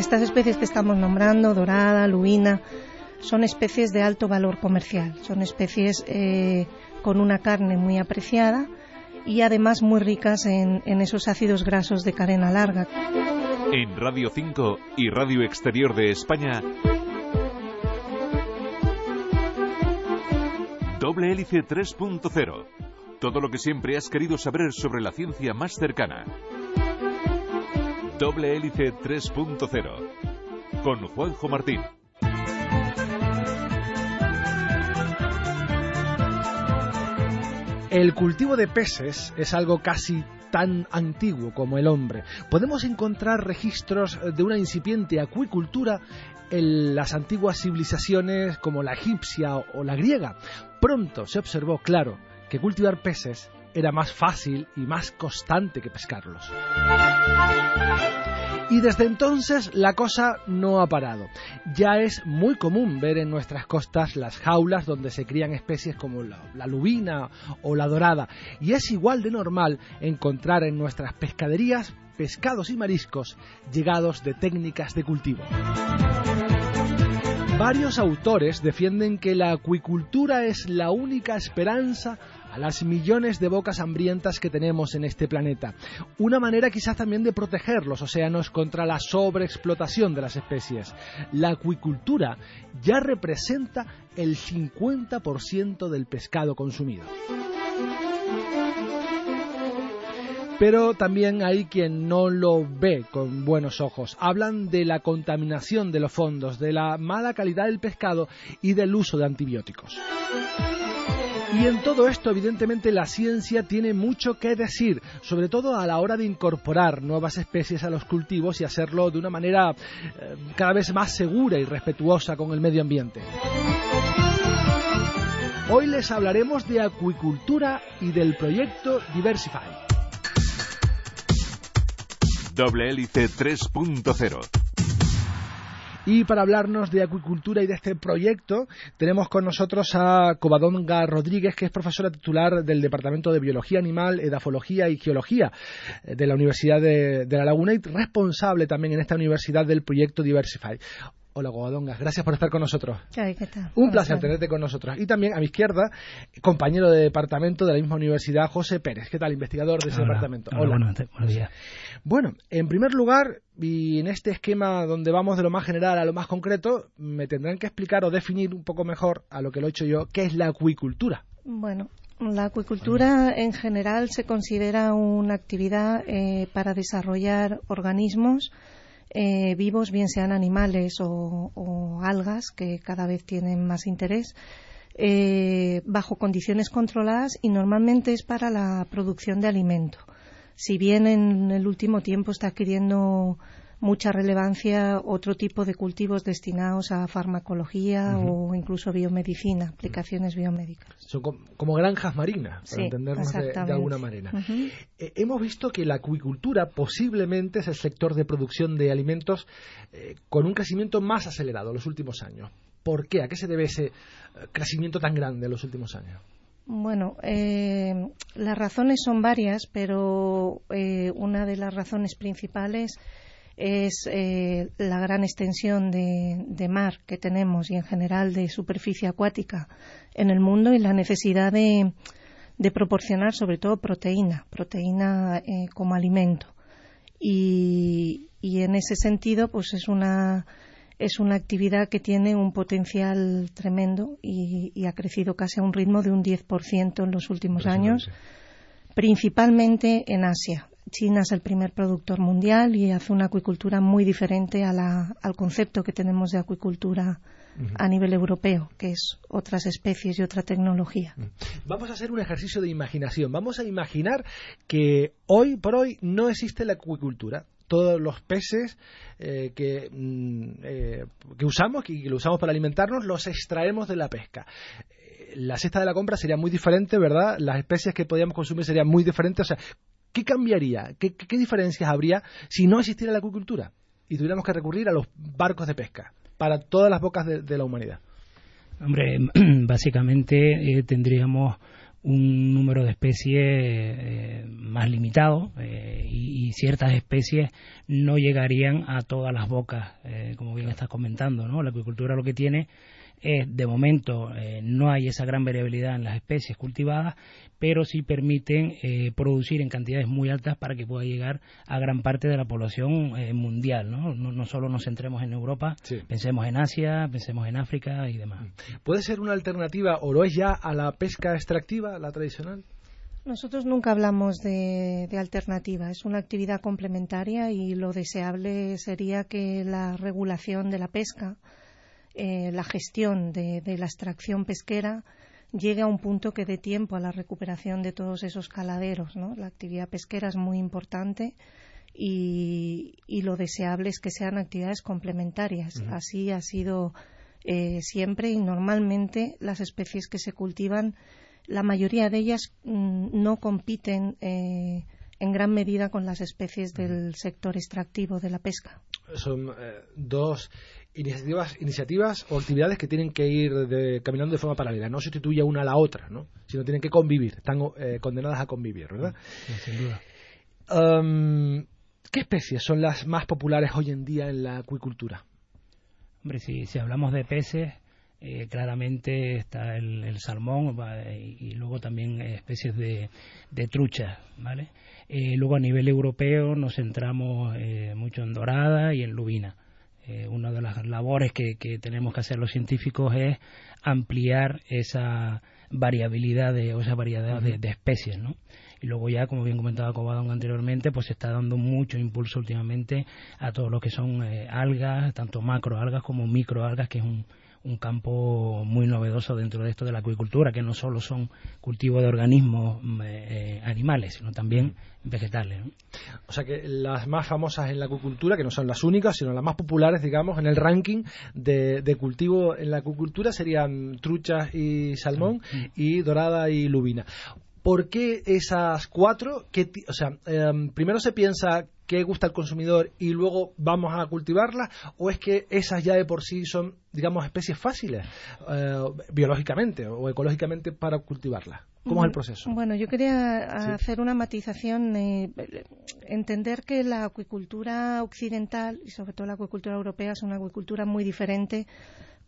Estas especies que estamos nombrando, dorada, lubina, son especies de alto valor comercial. Son especies eh, con una carne muy apreciada y además muy ricas en, en esos ácidos grasos de cadena larga. En Radio 5 y Radio Exterior de España. Doble hélice 3.0. Todo lo que siempre has querido saber sobre la ciencia más cercana. Doble hélice 3.0. Con Juanjo Martín. El cultivo de peces es algo casi tan antiguo como el hombre. Podemos encontrar registros de una incipiente acuicultura en las antiguas civilizaciones como la egipcia o la griega. Pronto se observó, claro, que cultivar peces era más fácil y más constante que pescarlos. Y desde entonces la cosa no ha parado. Ya es muy común ver en nuestras costas las jaulas donde se crían especies como la, lubina o la dorada. Y es igual de normal encontrar en nuestras pescaderías pescados y mariscos llegados de técnicas de cultivo. Varios autores defienden que la acuicultura es la única esperanza a las millones de bocas hambrientas que tenemos en este planeta. Una manera quizás también de proteger los océanos contra la sobreexplotación de las especies. La acuicultura ya representa el 50% del pescado consumido. Pero también hay quien no lo ve con buenos ojos. Hablan de la contaminación de los fondos, de la mala calidad del pescado y del uso de antibióticos. Y en todo esto, evidentemente, la ciencia tiene mucho que decir, sobre todo a la hora de incorporar nuevas especies a los cultivos y hacerlo de una manera eh, cada vez más segura y respetuosa con el medio ambiente. Hoy les hablaremos de acuicultura y del proyecto Diversify. Doble hélice 3.0 y para hablarnos de acuicultura y de este proyecto, tenemos con nosotros a Covadonga Rodríguez, que es profesora titular del Departamento de Biología Animal, Edafología y Geología de la Universidad de, de La Laguna y responsable también en esta universidad del proyecto Diversify. Hola, Covadonga. Gracias por estar con nosotros. Ay, ¿qué tal? Un placer tenerte con nosotros. Y también a mi izquierda, compañero de departamento de la misma universidad, José Pérez. ¿Qué tal, investigador de ese Hola. departamento? Hola, buenos, buenos días. Bueno, en primer lugar, y en este esquema donde vamos de lo más general a lo más concreto, me tendrán que explicar o definir un poco mejor a lo que lo he hecho yo, qué es la acuicultura. Bueno, la acuicultura en general se considera una actividad eh, para desarrollar organismos eh, vivos, bien sean animales o, o, algas, que cada vez tienen más interés, eh, bajo condiciones controladas y normalmente es para la producción de alimento. Si bien en el último tiempo está adquiriendo mucha relevancia otro tipo de cultivos destinados a farmacología uh -huh. o incluso biomedicina, aplicaciones biomédicas. Son como, como granjas marinas, para sí, entendernos de, de, alguna manera. Uh -huh. eh, hemos visto que la acuicultura posiblemente es el sector de producción de alimentos eh, con un crecimiento más acelerado en los últimos años. ¿Por qué? ¿A qué se debe ese eh, crecimiento tan grande en los últimos años? Bueno, eh, las razones son varias, pero eh, una de las razones principales es eh, la gran extensión de, de, mar que tenemos y en general de superficie acuática en el mundo y la necesidad de, de proporcionar sobre todo proteína, proteína eh, como alimento. Y, y, en ese sentido, pues es una es una actividad que tiene un potencial tremendo y, y ha crecido casi a un ritmo de un 10% en los últimos años, principalmente en Asia. China es el primer productor mundial y hace una acuicultura muy diferente a la, al concepto que tenemos de acuicultura a nivel europeo, que es otras especies y otra tecnología. Vamos a hacer un ejercicio de imaginación. Vamos a imaginar que hoy por hoy no existe la acuicultura. Todos los peces eh, que, mm, eh, que usamos y que lo usamos para alimentarnos los extraemos de la pesca. Eh, La cesta de la compra sería muy diferente, ¿verdad? Las especies que podíamos consumir serían muy diferentes. O sea, ¿qué cambiaría? ¿Qué, diferencias habría si no existiera la acuicultura? Y tuviéramos que recurrir a los barcos de pesca para todas las bocas de, de la humanidad. Hombre, básicamente eh, tendríamos un número de especies eh, más limitado eh, y, ciertas especies no llegarían a todas las bocas, como bien estás comentando, ¿no? La acuicultura lo que tiene es, de momento, eh, no hay esa gran variabilidad en las especies cultivadas, pero sí permiten eh, producir en cantidades muy altas para que pueda llegar a gran parte de la población eh, mundial, ¿no? ¿no? no solo nos centremos en Europa, Sí. pensemos en Asia, pensemos en África y demás. ¿Puede ser una alternativa o lo es ya a la pesca extractiva, la tradicional? Nosotros nunca hablamos de, de alternativa, es una actividad complementaria y lo deseable sería que la regulación de la pesca, eh, la gestión de, de la extracción pesquera, llegue a un punto que dé tiempo a la recuperación de todos esos caladeros. ¿no? La actividad pesquera es muy importante y, y lo deseable es que sean actividades complementarias. Así ha sido eh, siempre y normalmente las especies que se cultivan, la mayoría de ellas mm, no compiten eh, en gran medida con las especies del sector extractivo de la pesca. Son eh, dos iniciativas, iniciativas o actividades que tienen que ir de- caminando de forma paralela. No sustituye una a la otra, ¿no? sino tienen que convivir. Están eh, condenadas a convivir, ¿verdad? Sí, sin duda. Um, ¿Qué especies son las más populares hoy en día en la acuicultura? Hombre, si, si hablamos de peces, eh, claramente está el, el salmón y, y luego también especies de, de truchas, ¿vale? Eh, luego a nivel europeo nos centramos eh, mucho en dorada y en lubina. Eh, una de las labores que, que tenemos que hacer los científicos es ampliar esa variabilidad de, o esa variedad de, de especies, ¿no? Y luego ya, como bien comentaba Cobadón anteriormente, pues se está dando mucho impulso últimamente a todo lo que son eh, algas, tanto macroalgas como microalgas, que es un, un campo muy novedoso dentro de esto de la acuicultura, que no solo son cultivos de organismos mm, eh, animales, sino también vegetales. ¿no? O sea que las más famosas en la acuicultura, que no son las únicas, sino las más populares, digamos, en el ranking de, de cultivo en la acuicultura serían truchas y salmón y dorada y lubina. ¿Por qué esas cuatro? ¿Qué ti- o sea, em, primero se piensa qué gusta al consumidor y luego vamos a cultivarlas, o es que esas ya de por sí son, digamos, especies fáciles eh, biológicamente o ecológicamente para cultivarlas. ¿Cómo es el proceso? Bueno, yo quería hacer una matización, eh, entender que la acuicultura occidental y sobre todo la acuicultura europea es una acuicultura muy diferente,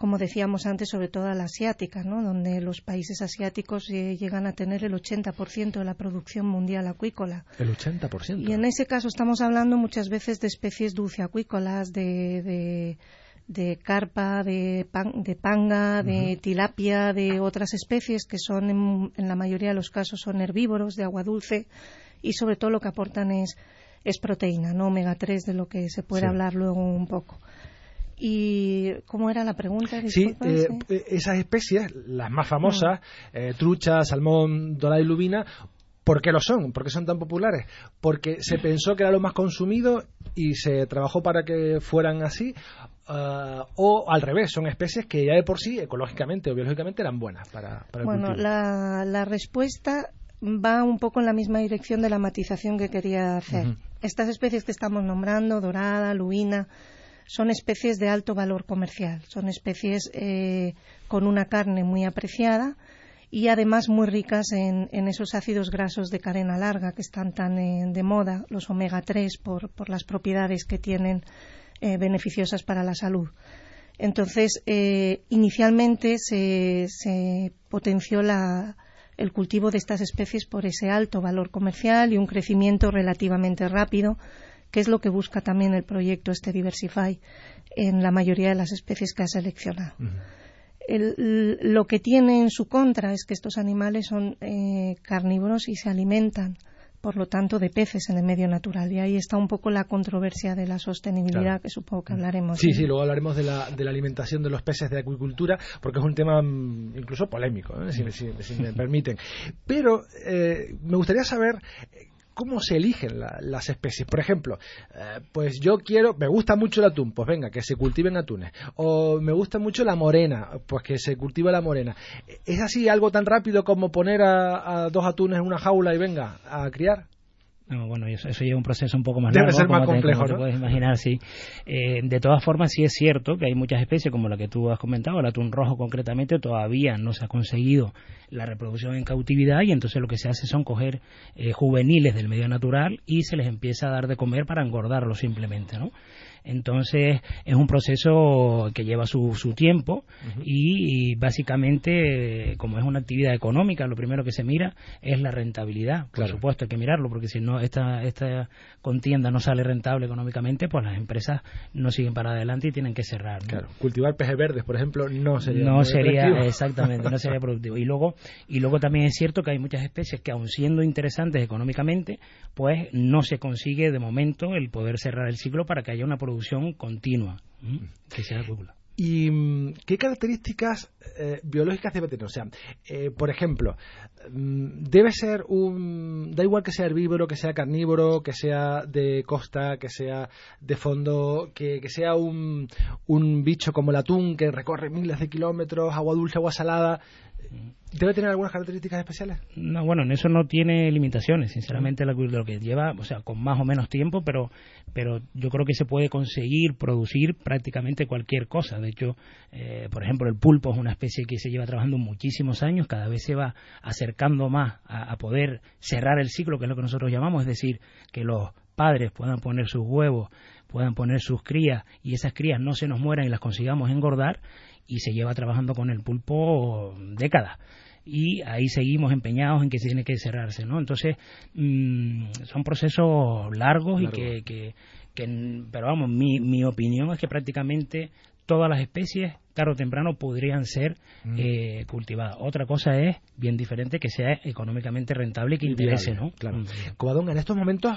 como decíamos antes, sobre todo a la asiática, ¿no? donde los países asiáticos eh, llegan a tener el 80% de la producción mundial acuícola. El 80%. Y en ese caso estamos hablando muchas veces de especies dulceacuícolas, de, de, de carpa, de, pan- de panga, de tilapia, de otras especies que son, en, en la mayoría de los casos, son herbívoros de agua dulce y sobre todo lo que aportan es, es proteína, no omega 3, de lo que se puede Sí. hablar luego un poco. ¿Y cómo era la pregunta? Sí, Disculpa, eh, sí. eh, esas especies, las más famosas, eh, trucha, salmón, dorada y lubina, ¿por qué lo son? ¿Por qué son tan populares? Porque se pensó que era lo más consumido y se trabajó para que fueran así, ah, o al revés, son especies que ya de por sí, ecológicamente o biológicamente, eran buenas para, para el Bueno, cultivo. la, la respuesta va un poco en la misma dirección de la matización que quería hacer. Estas especies que estamos nombrando, dorada, lubina, son especies de alto valor comercial. Son especies eh, con una carne muy apreciada y además muy ricas en, esos ácidos grasos de cadena larga que están tan eh, de moda, los omega 3, por, por las propiedades que tienen eh, beneficiosas para la salud. Entonces, inicialmente se, se potenció la- el cultivo de estas especies por ese alto valor comercial y un crecimiento relativamente rápido, que es lo que busca también el proyecto este Diversify en la mayoría de las especies que ha seleccionado. El- lo que tiene en su contra es que estos animales son eh, carnívoros y se alimentan por lo tanto, de peces en el medio natural. Y ahí está un poco la controversia de la sostenibilidad, que supongo que hablaremos. Sí, sí, luego hablaremos de la, de la alimentación de los peces de acuicultura, porque es un tema mm, incluso polémico, ¿eh? si, si- si me permiten. Pero eh, me gustaría saber cómo se eligen la- las especies. Por ejemplo, eh, pues yo quiero, me gusta mucho el atún, pues venga, que se cultiven atunes. O me gusta mucho la morena, pues que se cultive la morena. ¿Es así algo tan rápido como poner a, a dos atunes en una jaula y venga a criar? No, bueno, eso, eso lleva un proceso un poco más Debe largo. ser más como te- complejo, te ¿no? puedes imaginar, sí. Eh, de todas formas, sí es cierto que hay muchas especies, como la que tú has comentado, el atún rojo concretamente, todavía no se ha conseguido la reproducción en cautividad y entonces lo que se hace son coger eh, juveniles del medio natural y se les empieza a dar de comer para engordarlos simplemente, ¿no? Entonces es un proceso que lleva su, su tiempo y, y básicamente, como es una actividad económica, lo primero que se mira es la rentabilidad. Por Claro. supuesto, hay que mirarlo porque si no esta, esta contienda no sale rentable económicamente, pues las empresas no siguen para adelante y tienen que cerrar. ¿no? Claro, cultivar peces verdes, por ejemplo, no sería no sería exactamente no sería productivo y luego y luego también es cierto que hay muchas especies que aun siendo interesantes económicamente pues no se consigue de momento el poder cerrar el ciclo para que haya una producción continua ¿m? que sea acuícola. ¿Y mm, qué características eh, biológicas debe tener? O sea, eh, por ejemplo, mm, debe ser un... Da igual que sea herbívoro, que sea carnívoro, que sea de costa, que sea de fondo, que, que sea un, un bicho como el atún que recorre miles de kilómetros, agua dulce, agua salada. ¿Debe tener algunas características especiales? No, bueno, en eso no tiene limitaciones, sinceramente, la- lo que lleva, o sea, con más o menos tiempo, pero, pero yo creo que se puede conseguir producir prácticamente cualquier cosa. De hecho, eh, por ejemplo, el pulpo es una especie que se lleva trabajando muchísimos años, cada vez se va acercando más a, a poder cerrar el ciclo, que es lo que nosotros llamamos, es decir, que los padres puedan poner sus huevos, puedan poner sus crías y esas crías no se nos mueran y las consigamos engordar y se lleva trabajando con el pulpo décadas y ahí seguimos empeñados en que se tiene que cerrarse, ¿no? Entonces, mm, son procesos largos y que, que, que, pero vamos, mi, mi opinión es que prácticamente todas las especies, tarde o temprano, podrían ser Mm. eh, cultivadas. Otra cosa es, bien diferente, que sea económicamente rentable y que Y interese, viable, ¿no? Claro. Mm. Covadonga, en estos momentos,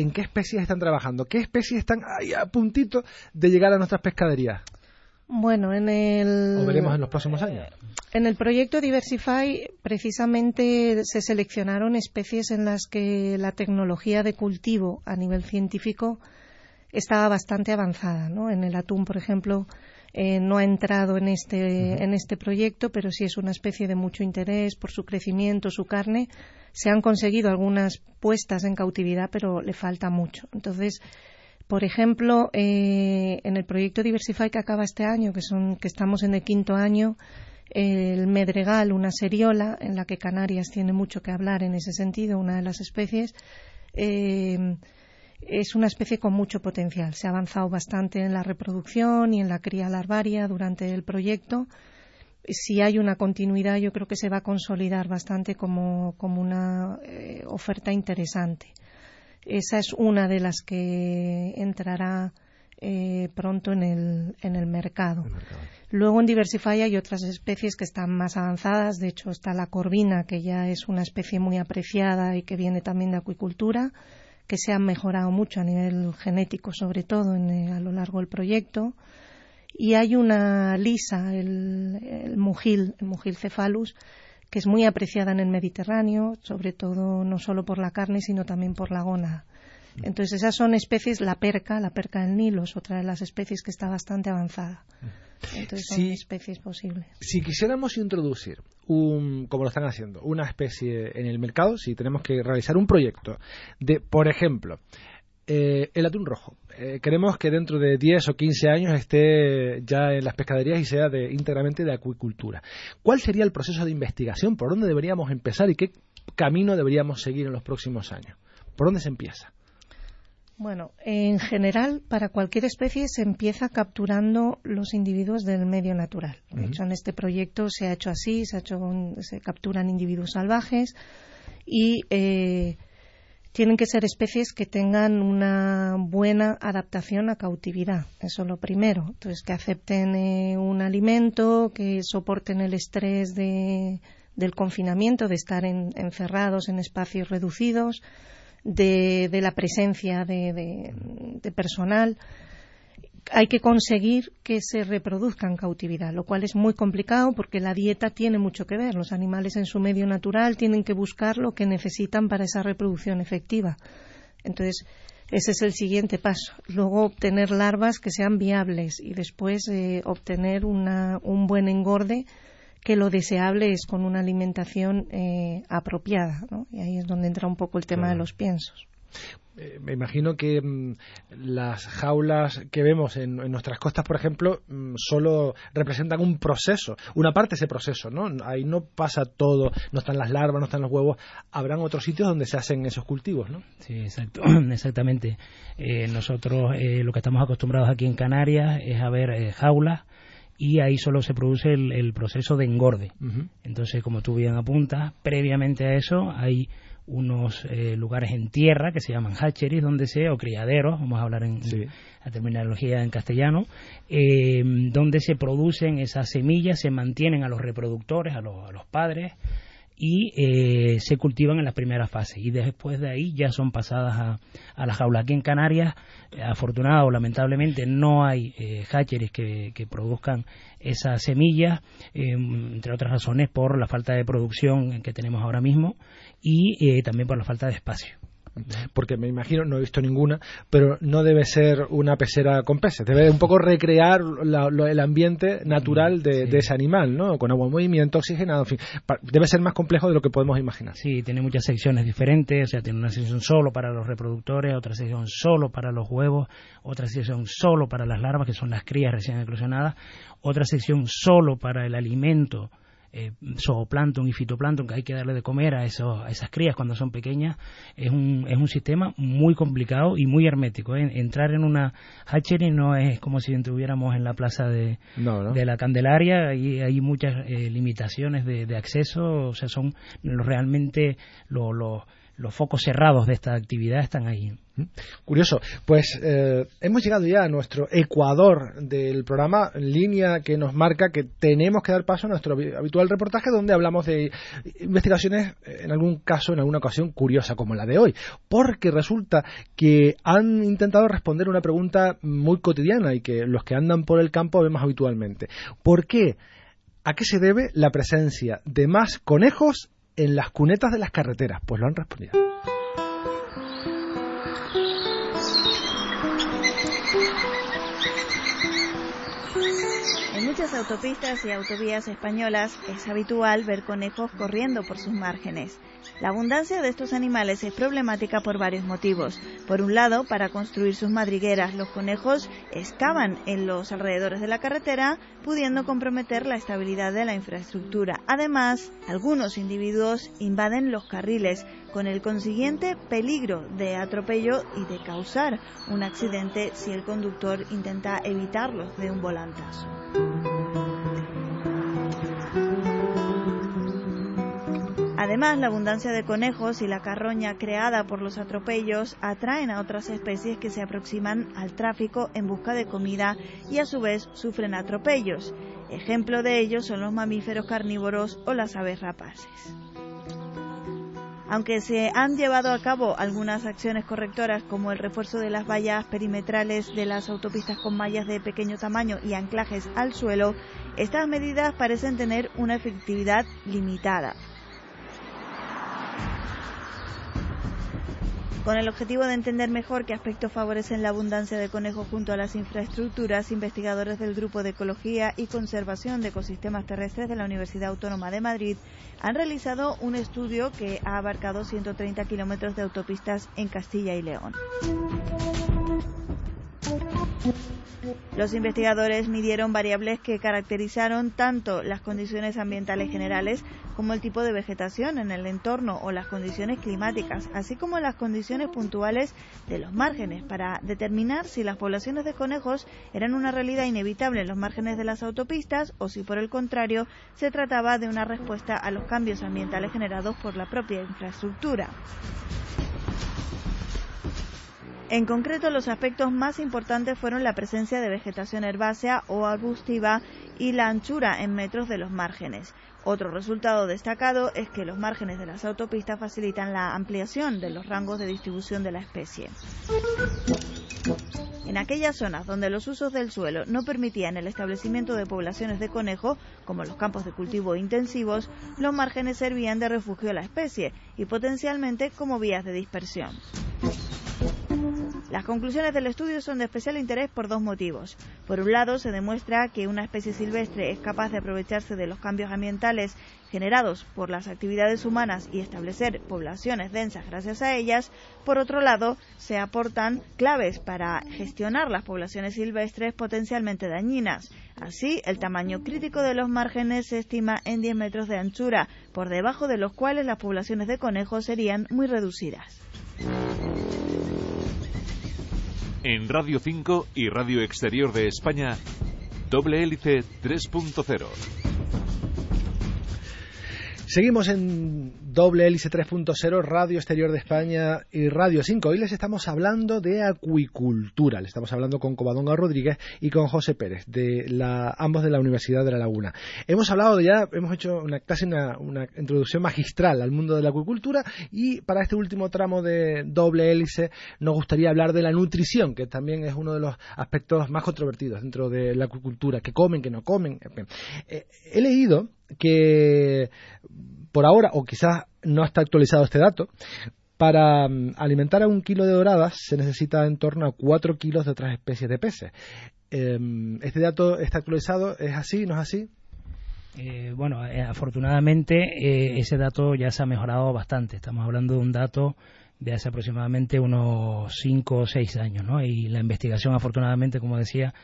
¿en qué especies están trabajando? ¿Qué especies están ahí a puntito de llegar a nuestras pescaderías? Bueno, en el. ¿O veremos en los próximos años? En el proyecto Diversify, precisamente se seleccionaron especies en las que la tecnología de cultivo a nivel científico estaba bastante avanzada. ¿no? En el atún, por ejemplo, eh, no ha entrado en este, en este proyecto, pero sí es una especie de mucho interés por su crecimiento, su carne. Se han conseguido algunas puestas en cautividad, pero le falta mucho. Entonces, por ejemplo, eh, en el proyecto Diversify que acaba este año, que, son, que estamos en el quinto año, el medregal, una seriola, en la que Canarias tiene mucho que hablar en ese sentido, una de las especies, eh, es una especie con mucho potencial. Se ha avanzado bastante en la reproducción y en la cría larvaria durante el proyecto. Si hay una continuidad, yo creo que se va a consolidar bastante como, como una eh, oferta interesante. Esa es una de las que entrará eh, pronto en el, en el mercado. Luego en Diversify hay otras especies que están más avanzadas. De hecho, está la corvina, que ya es una especie muy apreciada y que viene también de acuicultura, que se han mejorado mucho a nivel genético, sobre todo en, eh, a lo largo del proyecto. Y hay una lisa, el, el el mugil cephalus, que es muy apreciada en el Mediterráneo, sobre todo no solo por la carne, sino también por la gónada. Entonces esas son especies, la perca, la perca del Nilo es otra de las especies que está bastante avanzada. Entonces son Sí. especies posibles. Si quisiéramos introducir, un, como lo están haciendo, una especie en el mercado, si tenemos que realizar un proyecto de, por ejemplo, eh, el atún rojo. Eh, queremos que dentro de 10 o 15 años esté ya en las pescaderías y sea de, íntegramente de acuicultura. ¿Cuál sería el proceso de investigación? ¿Por dónde deberíamos empezar y qué camino deberíamos seguir en los próximos años? ¿Por dónde se empieza? Bueno, en general, para cualquier especie se empieza capturando los individuos del medio natural. De hecho, en este proyecto se ha hecho así, se, ha hecho un- se capturan individuos salvajes y eh, tienen que ser especies que tengan una buena adaptación a cautividad. Eso es lo primero. Entonces, que acepten eh, un alimento, que soporten el estrés de- del confinamiento, de estar en- encerrados en espacios reducidos de, la presencia de, de- de personal, hay que conseguir que se reproduzca en cautividad, lo cual es muy complicado porque la dieta tiene mucho que ver. Los animales en su medio natural tienen que buscar lo que necesitan para esa reproducción efectiva. Entonces, ese es el siguiente paso. Luego, obtener larvas que sean viables y después eh, obtener una- un buen engorde que lo deseable es con una alimentación eh, apropiada. ¿no? Y ahí es donde entra un poco el tema Claro. de los piensos. Eh, me imagino que mm, las jaulas que vemos en, en nuestras costas, por ejemplo, mm, solo representan un proceso, una parte de ese proceso, ¿no? Ahí no pasa todo, no están las larvas, no están los huevos. Habrán otros sitios donde se hacen esos cultivos, ¿no? Sí, exacto, exactamente. Eh, nosotros eh, lo que estamos acostumbrados aquí en Canarias es a ver eh, jaulas y ahí solo se produce el, el proceso de engorde. Ujú. Entonces, como tú bien apuntas, previamente a eso hay unos eh, lugares en tierra que se llaman hatcheries, donde se, o criaderos, vamos a hablar en Sí. la terminología en castellano, eh, donde se producen esas semillas, se mantienen a los reproductores, a los, a los padres, y eh, se cultivan en las primeras fases. Y después de ahí ya son pasadas a, a la jaula. Aquí en Canarias, afortunado o lamentablemente, no hay eh, hatcheries que, que produzcan esas semillas, eh, entre otras razones por la falta de producción que tenemos ahora mismo y eh, también por la falta de espacio. Porque me imagino, no he visto ninguna, pero no debe ser una pecera con peces. Debe un poco recrear la- lo- el ambiente natural de, Sí. de ese animal, ¿no? Con agua en movimiento, oxigenado, en fin. Debe ser más complejo de lo que podemos imaginar. Sí, tiene muchas secciones diferentes, o sea, tiene una sección solo para los reproductores, otra sección solo para los huevos, otra sección solo para las larvas, que son las crías recién eclosionadas, otra sección solo para el alimento, eh, zooplancton y fitoplancton, que hay que darle de comer a, esos, a esas crías cuando son pequeñas. Es un, es un sistema muy complicado y muy hermético. ¿eh? Entrar en una hatchery no es como si estuviéramos en la plaza de, No, ¿no? de la Candelaria y hay muchas eh, limitaciones de, de acceso, o sea, son realmente lo- lo- los focos cerrados de esta actividad están ahí. Curioso. Pues eh, hemos llegado ya a nuestro ecuador del programa, línea que nos marca que tenemos que dar paso a nuestro habi- habitual reportaje donde hablamos de investigaciones, eh, en algún caso, en alguna ocasión curiosa como la de hoy. Porque resulta que han intentado responder una pregunta muy cotidiana y que los que andan por el campo vemos habitualmente. ¿Por qué? ¿A qué se debe la presencia de más conejos en las cunetas de las carreteras? Pues lo han respondido. Muchas autopistas y autovías españolas es habitual ver conejos corriendo por sus márgenes. La abundancia de estos animales es problemática por varios motivos. Por un lado, para construir sus madrigueras, los conejos excavan en los alrededores de la carretera, pudiendo comprometer la estabilidad de la infraestructura. Además, algunos individuos invaden los carriles, con el consiguiente peligro de atropello y de causar un accidente si el conductor intenta evitarlos de un volantazo. Además, la abundancia de conejos y la carroña creada por los atropellos atraen a otras especies que se aproximan al tráfico en busca de comida y a su vez sufren atropellos. Ejemplo de ello son los mamíferos carnívoros o las aves rapaces. Aunque se han llevado a cabo algunas acciones correctoras como el refuerzo de las vallas perimetrales de las autopistas con mallas de pequeño tamaño y anclajes al suelo, estas medidas parecen tener una efectividad limitada. Con el objetivo de entender mejor qué aspectos favorecen la abundancia de conejos junto a las infraestructuras, investigadores del Grupo de Ecología y Conservación de Ecosistemas Terrestres de la Universidad Autónoma de Madrid han realizado un estudio que ha abarcado 130 kilómetros de autopistas en Castilla y León. Los investigadores midieron variables que caracterizaron tanto las condiciones ambientales generales como el tipo de vegetación en el entorno o las condiciones climáticas, así como las condiciones puntuales de los márgenes, para determinar si las poblaciones de conejos eran una realidad inevitable en los márgenes de las autopistas o si por el contrario se trataba de una respuesta a los cambios ambientales generados por la propia infraestructura. En concreto, los aspectos más importantes fueron la presencia de vegetación herbácea o arbustiva y la anchura en metros de los márgenes. Otro resultado destacado es que los márgenes de las autopistas facilitan la ampliación de los rangos de distribución de la especie. En aquellas zonas donde los usos del suelo no permitían el establecimiento de poblaciones de conejo, como los campos de cultivo intensivos, los márgenes servían de refugio a la especie y potencialmente como vías de dispersión. Las conclusiones del estudio son de especial interés por dos motivos. Por un lado, se demuestra que una especie silvestre es capaz de aprovecharse de los cambios ambientales generados por las actividades humanas y establecer poblaciones densas gracias a ellas. Por otro lado, se aportan claves para gestionar las poblaciones silvestres potencialmente dañinas. Así, el tamaño crítico de los márgenes se estima en 10 metros de anchura, por debajo de los cuales las poblaciones de conejos serían muy reducidas. En Radio 5 y Radio Exterior de España, Doble Hélice 3.0. Seguimos en doble hélice 3.0, Radio Exterior de España y Radio 5. Hoy les estamos hablando de acuicultura. Le estamos hablando con Covadonga Rodríguez y con José Pérez, de la, ambos de la Universidad de La Laguna. Hemos hablado ya, hemos hecho una, casi una, una introducción magistral al mundo de la acuicultura y para este último tramo de doble hélice nos gustaría hablar de la nutrición, que también es uno de los aspectos más controvertidos dentro de la acuicultura, que comen, que no comen. Eh, he leído que por ahora, o quizás no está actualizado este dato, para mm, alimentar a un kilo de doradas se necesita en torno a 4 kilos de otras especies de peces. Em, ¿Este dato está actualizado? ¿Es así? ¿No es así? Eh, bueno, eh, afortunadamente eh, ese dato ya se ha mejorado bastante. Estamos hablando de un dato de hace aproximadamente unos 5 o 6 años, ¿no? Y la investigación, afortunadamente, como decía,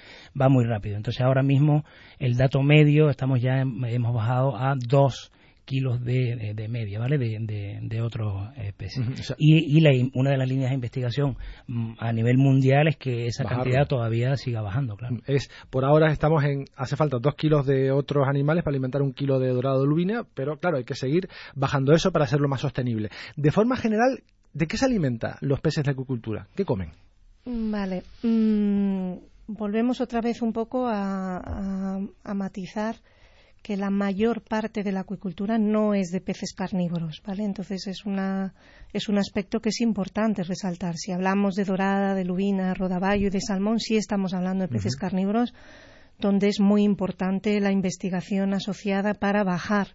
va muy rápido. Entonces, ahora mismo, el dato medio, estamos ya, hemos bajado a 2 kilos de, de, media, ¿vale? De, de, de otras especies. y, y la, una de las líneas de investigación mm, a nivel mundial es que esa cantidad todavía siga bajando, claro. Es, por ahora estamos en, hace falta dos kilos de otros animales para alimentar un kilo de dorado de lubina, pero claro, hay que seguir bajando eso para hacerlo más sostenible. De forma general, ¿de qué se alimenta los peces de acuicultura? ¿Qué comen? Vale. Mm, volvemos otra vez un poco a, a, a matizar que la mayor parte de la acuicultura no es de peces carnívoros, ¿vale? Entonces es una es un aspecto que es importante resaltar. Si hablamos de dorada, de lubina, rodaballo y de salmón, sí estamos hablando de peces carnívoros, donde es muy importante la investigación asociada para bajar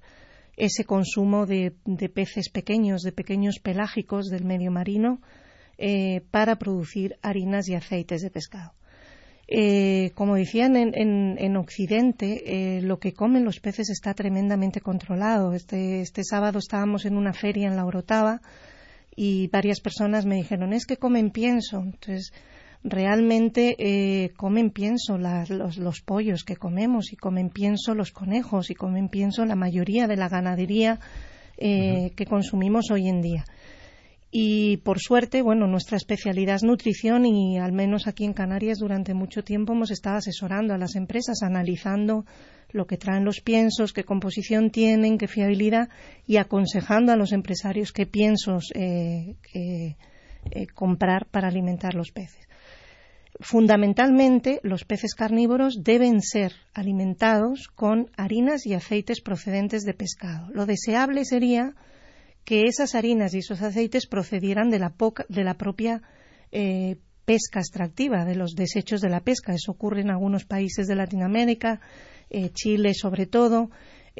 ese consumo de, peces pequeños, de pequeños pelágicos del medio marino, eh, para producir harinas y aceites de pescado. Eh, como decían en Occidente, eh, lo que comen los peces está tremendamente controlado. Este, este sábado estábamos en una feria en la Orotava y varias personas me dijeron, es que comen pienso. Entonces, realmente eh, comen pienso la, los, los, pollos que comemos y comen pienso los conejos y comen pienso la mayoría de la ganadería eh, uh -huh. que consumimos hoy en día. Y por suerte, bueno, nuestra especialidad es nutrición y al menos aquí en Canarias durante mucho tiempo hemos estado asesorando a las empresas, analizando lo que traen los piensos, qué composición tienen, qué fiabilidad y aconsejando a los empresarios qué piensos eh, eh, comprar para alimentar los peces. Fundamentalmente, los peces carnívoros deben ser alimentados con harinas y aceites procedentes de pescado. Lo deseable sería que esas harinas y esos aceites procedieran de la, poca, de la propia eh, pesca extractiva, de los desechos de la pesca. Eso ocurre en algunos países de Latinoamérica, eh, Chile sobre todo,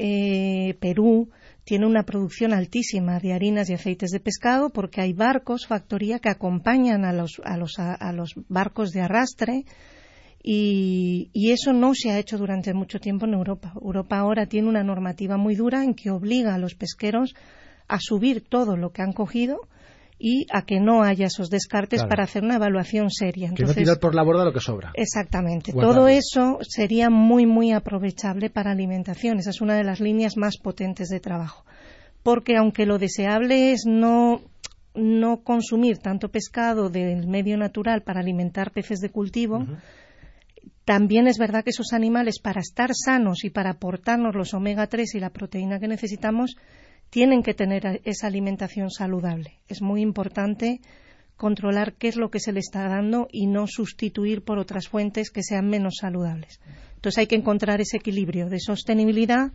eh, Perú tiene una producción altísima de harinas y aceites de pescado porque hay barcos, factoría, que acompañan a los, a los, a, a los barcos de arrastre y, y, eso no se ha hecho durante mucho tiempo en Europa. Europa ahora tiene una normativa muy dura en que obliga a los pesqueros a subir todo lo que han cogido y a que no haya esos descartes claro. para hacer una evaluación seria. Entonces, que no tirar por la borda lo que sobra. Exactamente. Todo eso sería muy, muy aprovechable para alimentación. Esa es una de las líneas más potentes de trabajo. Porque aunque lo deseable es no, no consumir tanto pescado del medio natural para alimentar peces de cultivo, uh -huh. También es verdad que esos animales, para estar sanos y para aportarnos los omega 3 y la proteína que necesitamos, tienen que tener esa alimentación saludable. Es muy importante controlar qué es lo que se le está dando y no sustituir por otras fuentes que sean menos saludables. Entonces hay que encontrar ese equilibrio de sostenibilidad,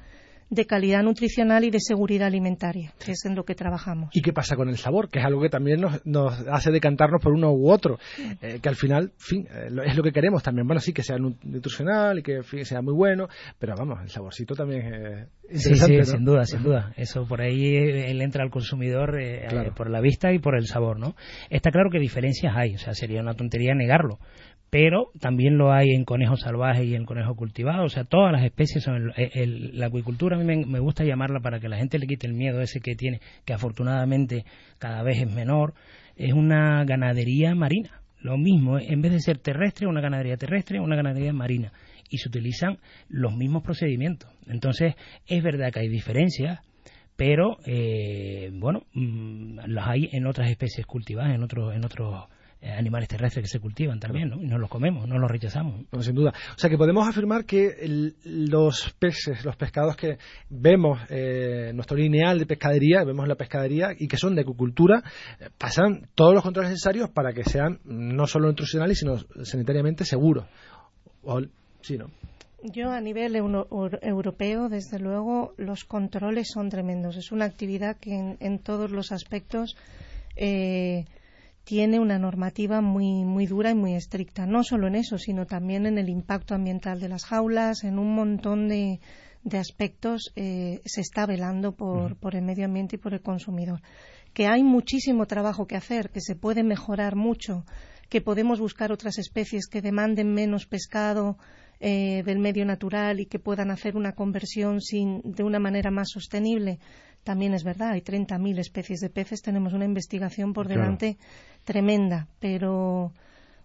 de calidad nutricional y de seguridad alimentaria, que es en lo que trabajamos. ¿Y qué pasa con el sabor? Que es algo que también nos, nos hace decantarnos por uno u otro, eh, que al final, fin, eh, lo- es lo que queremos también. Bueno, sí, que sea nu- nutricional y que fin, sea muy bueno, pero vamos, el saborcito también es Sí, interesante, sí, ¿no? sin duda, sin duda. Eso por ahí eh, él entra al consumidor eh, Claro. eh, por la vista y por el sabor, ¿no? Está claro que diferencias hay, o sea, sería una tontería negarlo. Pero también lo hay en conejo salvaje y en conejo cultivado, o sea, todas las especies son. el- la acuicultura a mí me, gusta llamarla para que la gente le quite el miedo ese que tiene, que afortunadamente cada vez es menor. Es una ganadería marina. Lo mismo, en vez de ser terrestre, una ganadería terrestre, una ganadería marina. Y se utilizan los mismos procedimientos. Entonces, es verdad que hay diferencias, pero eh, bueno, mm, las hay en otras especies cultivadas, en otros, en otros animales terrestres que se cultivan también, ¿no? Y no los comemos, no los rechazamos. No, sin duda. O sea que podemos afirmar que el- los peces, los pescados que vemos eh, en nuestro lineal de pescadería, vemos en la pescadería y que son de acuicultura, eh, pasan todos los controles necesarios para que sean no solo nutricionales, sino sanitariamente seguros. O- sí, ¿no? Yo a nivel euro- eur- europeo, desde luego, los controles son tremendos. Es una actividad que en, en todos los aspectos eh, tiene una normativa muy, muy dura y muy estricta. No solo en eso, sino también en el impacto ambiental de las jaulas, en un montón de, de aspectos eh, se está velando por, por el medio ambiente y por el consumidor. Que hay muchísimo trabajo que hacer, que se puede mejorar mucho, que podemos buscar otras especies que demanden menos pescado eh, del medio natural y que puedan hacer una conversión sin, de una manera más sostenible. También es verdad, hay 30.000 especies de peces, tenemos una investigación por Claro. delante tremenda, pero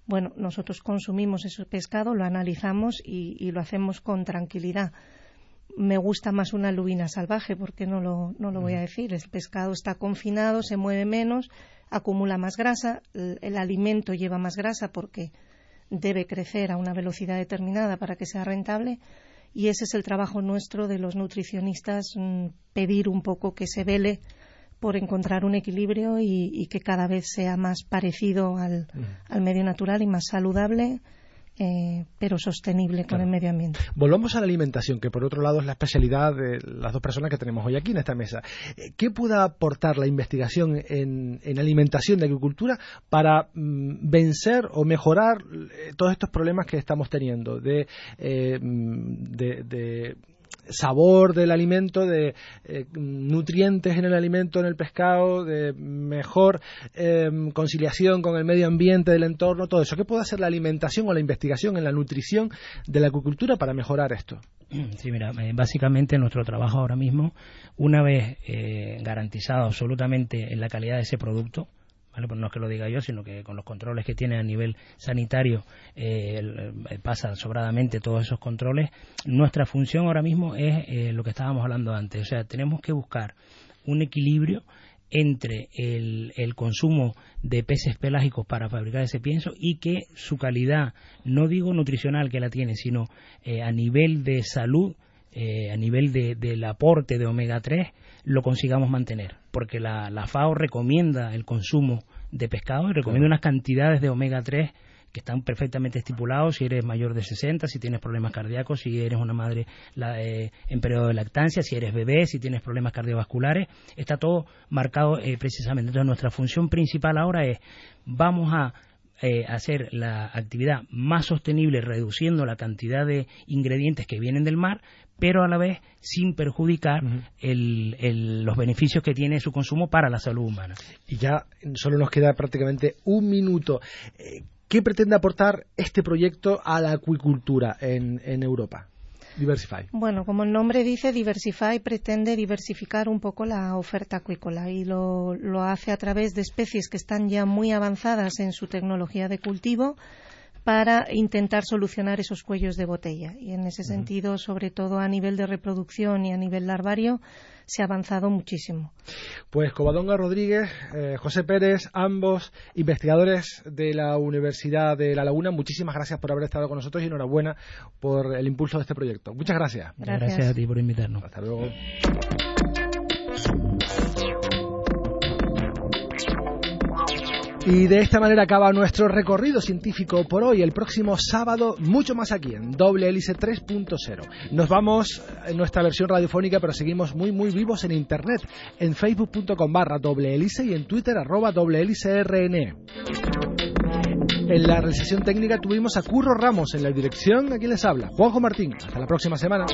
bueno, nosotros consumimos ese pescado, lo analizamos y, y lo hacemos con tranquilidad. Me gusta más una lubina salvaje, porque no lo, no lo voy a decir. El pescado está confinado, se mueve menos, acumula más grasa, el, el alimento lleva más grasa porque debe crecer a una velocidad determinada para que sea rentable y ese es el trabajo nuestro de los nutricionistas, mm, pedir un poco que se vele por encontrar un equilibrio y, y que cada vez sea más parecido al, al medio natural y más saludable, eh, pero sostenible con el medio ambiente. Volvamos a la alimentación, que por otro lado es la especialidad de las dos personas que tenemos hoy aquí en esta mesa. Eh, ¿Qué puede aportar la investigación en, en alimentación de agricultura para mm, vencer o mejorar eh, todos estos problemas que estamos teniendo de, eh, mm, de- de sabor del alimento, de eh, nutrientes en el alimento, en el pescado, de mejor eh, conciliación con el medio ambiente del entorno, todo eso. ¿Qué puede hacer la alimentación o la investigación en la nutrición de la acuicultura para mejorar esto? Sí, mira, eh, básicamente nuestro trabajo ahora mismo, una vez eh, garantizado absolutamente en la calidad de ese producto, ¿vale? Pues no es que lo diga yo, sino que con los controles que tiene a nivel sanitario eh, el- pasan sobradamente todos esos controles. Nuestra función ahora mismo es eh, lo que estábamos hablando antes, o sea, tenemos que buscar un equilibrio entre el, el consumo de peces pelágicos para fabricar ese pienso y que su calidad, no digo nutricional que la tiene, sino eh, a nivel de salud, eh, a nivel de- del aporte de omega 3, lo consigamos mantener. Porque la, la FAO recomienda el consumo de pescado y recomienda unas cantidades de omega 3 que están perfectamente estipulados si eres mayor de 60, si tienes problemas cardíacos, si eres una madre la- eh, en periodo de lactancia, si eres bebé, si tienes problemas cardiovasculares, está todo marcado eh, precisamente. Entonces nuestra función principal ahora es vamos a eh, hacer la actividad más sostenible reduciendo la cantidad de ingredientes que vienen del mar, pero a la vez sin perjudicar el- el- los beneficios que tiene su consumo para la salud humana. Y ya solo nos queda prácticamente un minuto. Eh, ¿Qué pretende aportar este proyecto a la acuicultura en, en Europa? Bueno, como el nombre dice, Diversify pretende diversificar un poco la oferta acuícola y lo, lo hace a través de especies que están ya muy avanzadas en su tecnología de cultivo para intentar solucionar esos cuellos de botella. Y en ese sentido, sobre todo a nivel de reproducción y a nivel larvario, se ha avanzado muchísimo. Pues Covadonga Rodríguez, eh, José Pérez, ambos investigadores de la Universidad de La Laguna, muchísimas gracias por haber estado con nosotros y enhorabuena por el impulso de este proyecto. Muchas gracias. Gracias. Gracias a ti por invitarnos. Hasta luego. Y de esta manera acaba nuestro recorrido científico por hoy. El próximo sábado, mucho más aquí en Doble Hélice 3.0. Nos vamos en nuestra versión radiofónica, pero seguimos muy, muy vivos en internet, en facebook.com barra doble hélice y en twitter arroba doble hélice RN. En la realización técnica tuvimos a Curro Ramos en la dirección. ¿A quién les habla? Juanjo Martín. Hasta la próxima semana.